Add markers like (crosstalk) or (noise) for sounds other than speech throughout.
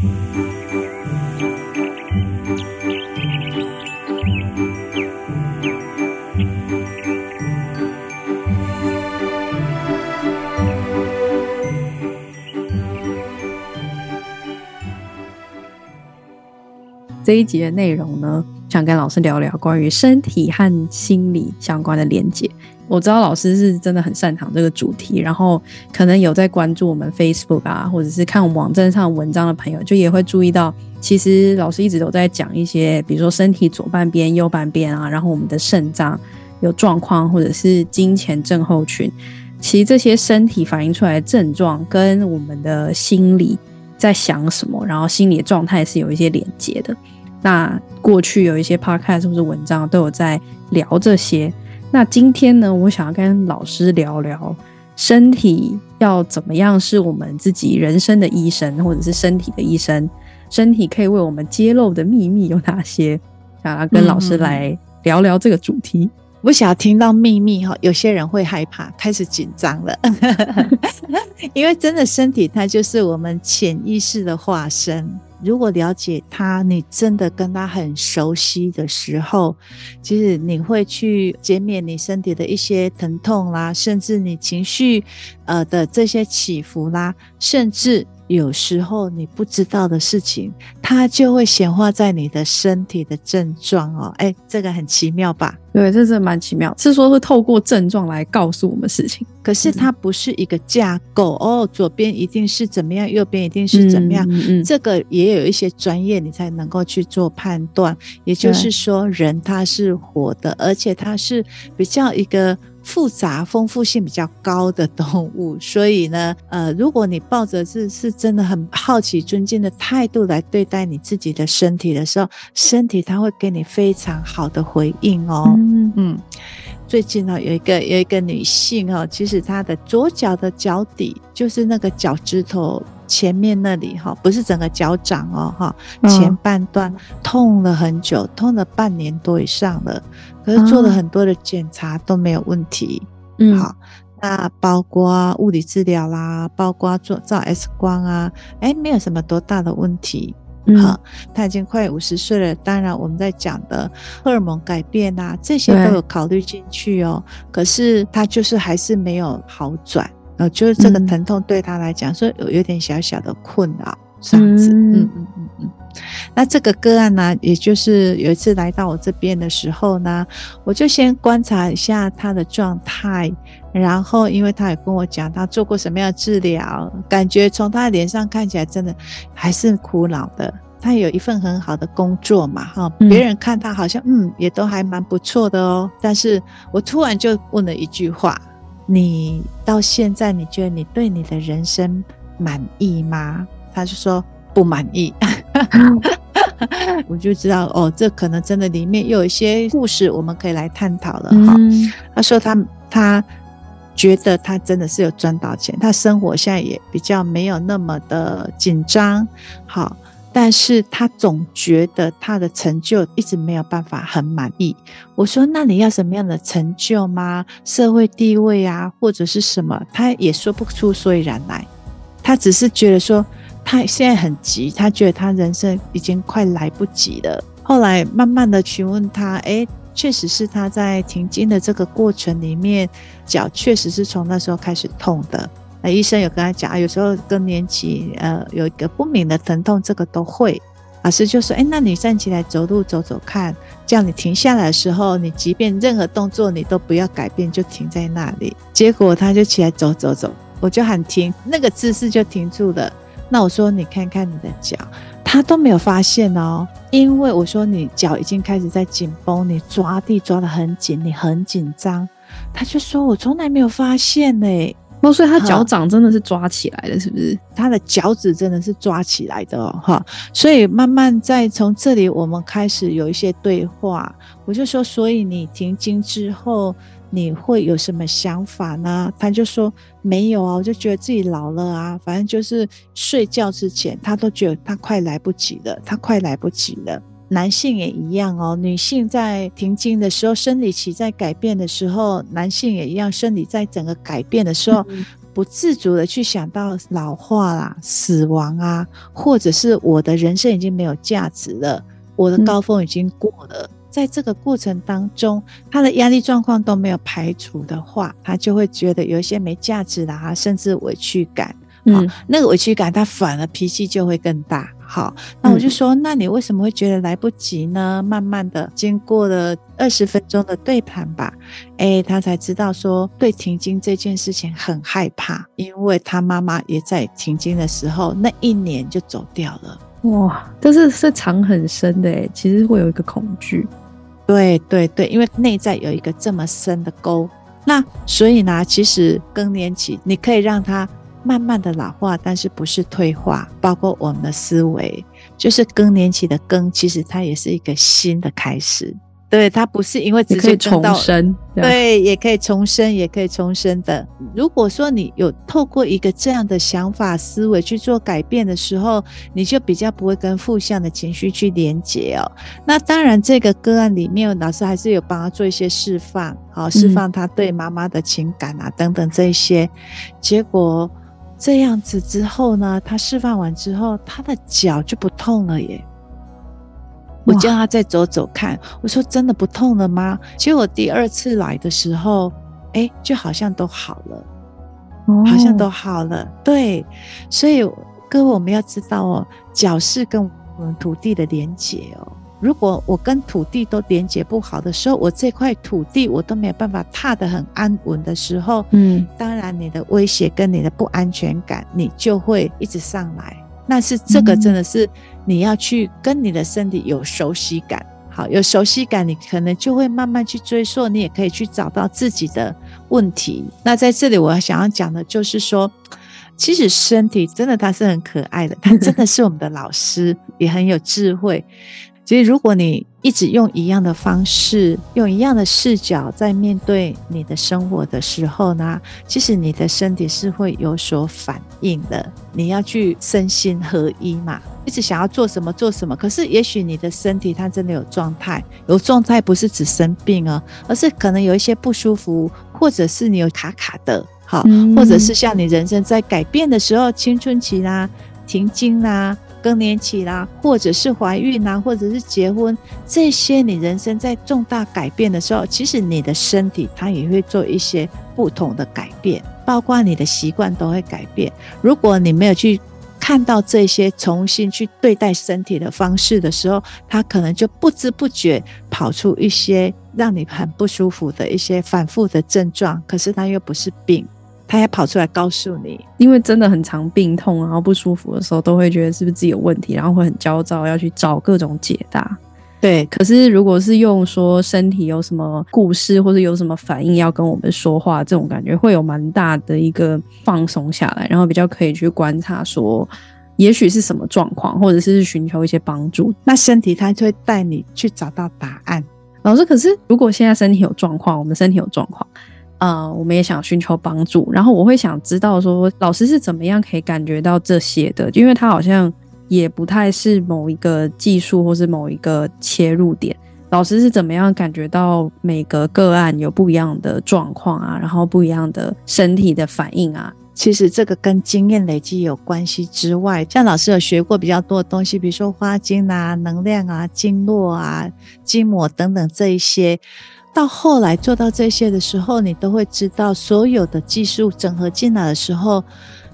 Thank you. 这一集的内容呢，想跟老师聊聊关于身体和心理相关的连接。我知道老师是真的很擅长这个主题，然后可能有在关注我们 Facebook 啊，或者是看我们网站上文章的朋友，就也会注意到，其实老师一直都在讲一些，比如说身体左半边、右半边啊，然后我们的肾脏有状况，或者是金钱症候群。其实这些身体反映出来的症状，跟我们的心理在想什么，然后心理的状态是有一些连接的。那过去有一些 podcast 或者文章都有在聊这些。那今天呢，我想要跟老师聊聊身体要怎么样是我们自己人生的医生，或者是身体的医生。身体可以为我们揭露的秘密有哪些？想要跟老师来聊聊这个主题。嗯、我想要听到秘密哈，有些人会害怕，开始紧张了，(laughs) 因为真的身体它就是我们潜意识的化身。如果了解他，你真的跟他很熟悉的时候，其实你会去减免你身体的一些疼痛啦，甚至你情绪呃的这些起伏啦，甚至。有时候你不知道的事情，它就会显化在你的身体的症状哦。哎，这个很奇妙吧？对，这是蛮奇妙，是说会透过症状来告诉我们事情。可是它不是一个架构哦，左边一定是怎么样，右边一定是怎么样。嗯嗯，这个也有一些专业，你才能够去做判断。也就是说，人他是活的，而且他是比较一个。复杂、丰富性比较高的动物，所以呢，呃，如果你抱着是是真的很好奇、尊敬的态度来对待你自己的身体的时候，身体它会给你非常好的回应哦。嗯嗯。最近呢，有一个有一个女性哦，其实她的左脚的脚底，就是那个脚趾头前面那里哈，不是整个脚掌哦哈，前半段痛了很久，痛了半年多以上了。可是做了很多的检查都没有问题，嗯，好，那包括物理治疗啦，包括做照 X 光啊，哎，没有什么多大的问题，嗯，好，他已经快五十岁了，当然我们在讲的荷尔蒙改变啊，这些都有考虑进去哦。可是他就是还是没有好转，呃，就是这个疼痛对他来讲说有有点小小的困扰，这样子，嗯嗯嗯嗯。那这个个案呢，也就是有一次来到我这边的时候呢，我就先观察一下他的状态，然后因为他也跟我讲他做过什么样的治疗，感觉从他的脸上看起来真的还是苦恼的。他有一份很好的工作嘛，哈，别人看他好像嗯也都还蛮不错的哦。但是我突然就问了一句话：你到现在你觉得你对你的人生满意吗？他就说不满意。(laughs) 我就知道哦，这可能真的里面又有一些故事，我们可以来探讨了哈。嗯、他说他他觉得他真的是有赚到钱，他生活现在也比较没有那么的紧张，好，但是他总觉得他的成就一直没有办法很满意。我说，那你要什么样的成就吗？社会地位啊，或者是什么？他也说不出所以然来，他只是觉得说。他现在很急，他觉得他人生已经快来不及了。后来慢慢的询问他，哎，确实是他在停经的这个过程里面，脚确实是从那时候开始痛的。那医生有跟他讲啊，有时候更年期，呃，有一个不明的疼痛，这个都会。老师就说，哎，那你站起来走路走走看，这样你停下来的时候，你即便任何动作你都不要改变，就停在那里。结果他就起来走走走，我就喊停，那个姿势就停住了。那我说，你看看你的脚，他都没有发现哦，因为我说你脚已经开始在紧绷，你抓地抓得很紧，你很紧张，他就说我从来没有发现呢。哦，所以他脚掌真的是抓起来的，是不是？他的脚趾真的是抓起来的哦，哈。所以慢慢在从这里，我们开始有一些对话。我就说，所以你停经之后。你会有什么想法呢？他就说没有啊，我就觉得自己老了啊，反正就是睡觉之前，他都觉得他快来不及了，他快来不及了。男性也一样哦，女性在停经的时候，生理期在改变的时候，男性也一样，生理在整个改变的时候，不自主的去想到老化啦、死亡啊，或者是我的人生已经没有价值了，我的高峰已经过了。嗯、在这个过程当中，他的压力状况都没有排除的话，他就会觉得有一些没价值啦，甚至委屈感。嗯，那个委屈感，他反而脾气就会更大。好，那我就说，那你为什么会觉得来不及呢？慢慢的，经过了二十分钟的对谈吧，哎，他才知道说，对停经这件事情很害怕，因为他妈妈也在停经的时候那一年就走掉了。哇，这是是藏很深的诶，其实会有一个恐惧。对对对，因为内在有一个这么深的沟，那所以呢，其实更年期你可以让他。慢慢的老化，但是不是退化，包括我们的思维，就是更年期的更，其实它也是一个新的开始。对，它不是因为直接重生，对，也可以重生，也可以重生的。如果说你有透过一个这样的想法思维去做改变的时候，你就比较不会跟负向的情绪去连接哦。那当然，这个个案里面，老师还是有帮他做一些释放，好，释放他对妈妈的情感啊，等等这一些，结果。这样子之后呢，他释放完之后，他的脚就不痛了耶。我叫他再走走看，我说真的不痛了吗？结果第二次来的时候，哎，就好像都好了，好像都好了。对，所以各位我们要知道哦，脚是跟我们土地的连结哦。如果我跟土地都连接不好的时候，我这块土地我都没有办法踏得很安稳的时候，嗯，当然你的威胁跟你的不安全感，你就会一直上来。那是这个真的是你要去跟你的身体有熟悉感，好，有熟悉感，你可能就会慢慢去追溯，你也可以去找到自己的问题。那在这里我想要讲的就是说，其实身体真的它是很可爱的，它真的是我们的老师，也很有智慧。其实，如果你一直用一样的方式，用一样的视角在面对你的生活的时候呢，其实你的身体是会有所反应的。你要去身心合一嘛，一直想要做什么做什么，可是也许你的身体它真的有状态，有状态不是指生病啊，而是可能有一些不舒服，或者是你有卡卡的，好，或者是像你人生在改变的时候，青春期啦、停经啦。更年期啦，或者是怀孕啦，或者是结婚，这些你人生在重大改变的时候，其实你的身体它也会做一些不同的改变，包括你的习惯都会改变。如果你没有去看到这些，重新去对待身体的方式的时候，它可能就不知不觉跑出一些让你很不舒服的一些反复的症状，可是它又不是病。他也跑出来告诉你，因为真的很常病痛，然后不舒服的时候，都会觉得是不是自己有问题，然后会很焦躁，要去找各种解答。对，可是如果是用说身体有什么故事，或者有什么反应要跟我们说话，这种感觉会有蛮大的一个放松下来，然后比较可以去观察说，也许是什么状况，或者是寻求一些帮助。那身体它就会带你去找到答案。老师，可是如果现在身体有状况，我们身体有状况。呃，我们也想寻求帮助，然后我会想知道说，老师是怎么样可以感觉到这些的？因为他好像也不太是某一个技术或是某一个切入点。老师是怎么样感觉到每个个案有不一样的状况啊，然后不一样的身体的反应啊？其实这个跟经验累积有关系之外，像老师有学过比较多的东西，比如说花精啊、能量啊、经络啊、筋膜等等这一些。到后来做到这些的时候，你都会知道，所有的技术整合进来的时候，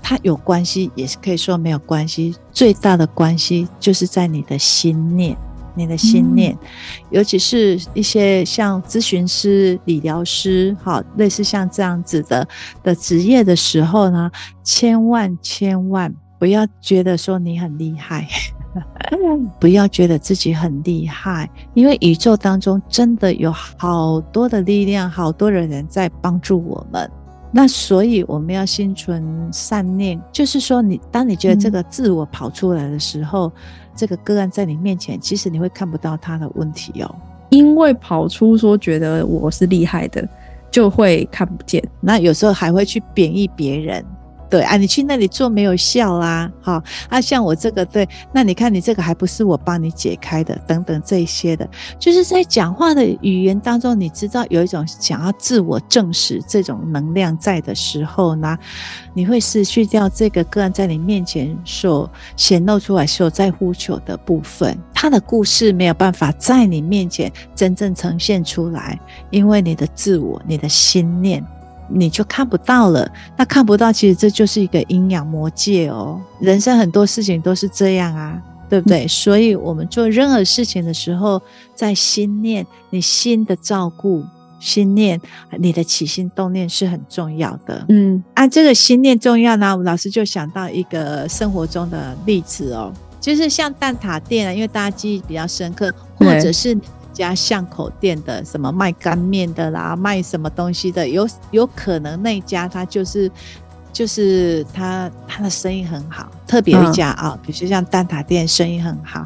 它有关系，也是可以说没有关系。最大的关系就是在你的心念，你的心念，嗯、尤其是一些像咨询师、理疗师，好，类似像这样子的的职业的时候呢，千万千万不要觉得说你很厉害。不要觉得自己很厉害，因为宇宙当中真的有好多的力量，好多的人在帮助我们。那所以我们要心存善念，就是说你，你当你觉得这个自我跑出来的时候，嗯、这个个案在你面前，其实你会看不到他的问题哦，因为跑出说觉得我是厉害的，就会看不见。那有时候还会去贬义别人。对啊，你去那里做没有效啦，好啊，像我这个对，那你看你这个还不是我帮你解开的，等等这些的，就是在讲话的语言当中，你知道有一种想要自我证实这种能量在的时候呢，你会失去掉这个个案在你面前所显露出来所在呼求的部分，他的故事没有办法在你面前真正呈现出来，因为你的自我、你的心念。你就看不到了，那看不到，其实这就是一个阴阳魔界哦。人生很多事情都是这样啊，对不对？嗯、所以，我们做任何事情的时候，在心念，你心的照顾，心念，你的起心动念是很重要的。嗯，按、啊、这个心念重要呢，我们老师就想到一个生活中的例子哦，就是像蛋挞店啊，因为大家记忆比较深刻，或者是。家巷口店的什么卖干面的啦，卖什么东西的，有有可能那家他就是就是他他的生意很好，特别一家啊，比如说像蛋挞店生意很好，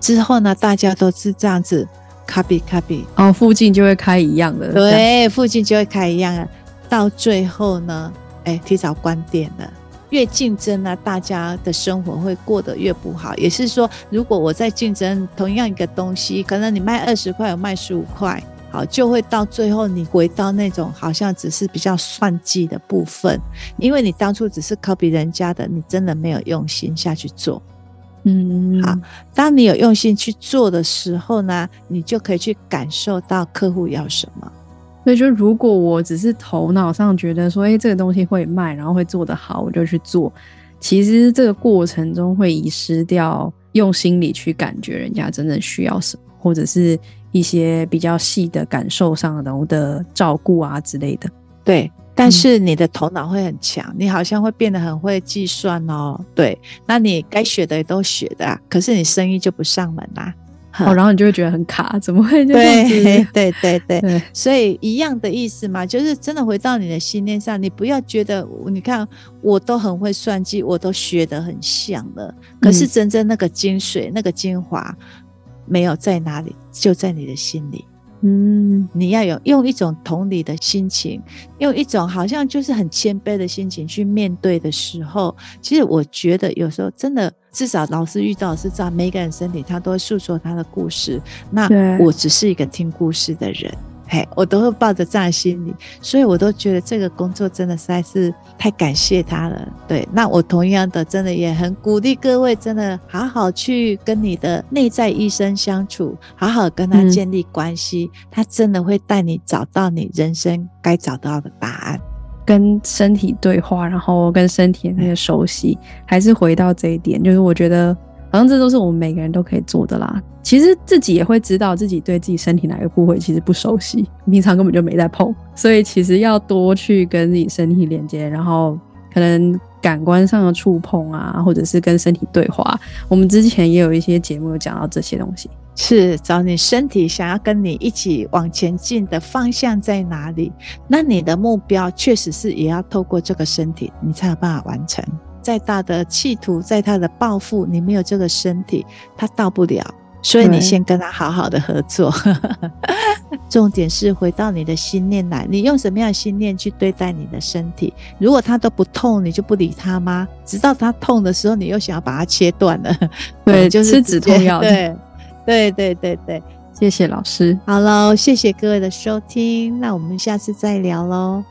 之后呢，大家都是这样子 copy copy，哦，附近就会开一样的，对，附近就会开一样的，到最后呢，哎，提早关店了。越竞争呢，大家的生活会过得越不好。也是说，如果我在竞争同样一个东西，可能你卖二十块，我卖十五块，好，就会到最后你回到那种好像只是比较算计的部分，因为你当初只是 copy 人家的，你真的没有用心下去做。嗯，好，当你有用心去做的时候呢，你就可以去感受到客户要什么。所以，就如果我只是头脑上觉得说，哎、欸，这个东西会卖，然后会做得好，我就去做。其实这个过程中会遗失掉用心理去感觉人家真正需要什么，或者是一些比较细的感受上的的照顾啊之类的。对，但是你的头脑会很强，你好像会变得很会计算哦。对，那你该学的也都学的啊，可是你生意就不上门啦。哦，然后你就会觉得很卡，怎么会这样子？对 (laughs) 对对对，对，所以一样的意思嘛，就是真的回到你的信念上，你不要觉得，你看我都很会算计，我都学得很像了，可是真正那个精髓、嗯、那个精华没有在哪里，就在你的心里。嗯，你要有用一种同理的心情，用一种好像就是很谦卑的心情去面对的时候，其实我觉得有时候真的，至少老师遇到的是这样，每个人身体他都会诉说他的故事，那我只是一个听故事的人。嘿，我都会抱着这样的心理，所以我都觉得这个工作真的实在是太感谢他了。对，那我同样的，真的也很鼓励各位，真的好好去跟你的内在医生相处，好好跟他建立关系，嗯、他真的会带你找到你人生该找到的答案，跟身体对话，然后跟身体那个熟悉，还是回到这一点，就是我觉得。好像这都是我们每个人都可以做的啦。其实自己也会知道自己对自己身体哪个部位其实不熟悉，平常根本就没在碰。所以其实要多去跟自己身体连接，然后可能感官上的触碰啊，或者是跟身体对话。我们之前也有一些节目有讲到这些东西，是找你身体想要跟你一起往前进的方向在哪里？那你的目标确实是也要透过这个身体，你才有办法完成。再大的企图，再大的抱负，你没有这个身体，他到不了。所以你先跟他好好的合作。(laughs) 重点是回到你的心念来，你用什么样的心念去对待你的身体？如果他都不痛，你就不理他吗？直到他痛的时候，你又想要把它切断了？(laughs) 对，就是止痛药。对，对，对，对，对。谢谢老师。好喽，谢谢各位的收听，那我们下次再聊喽。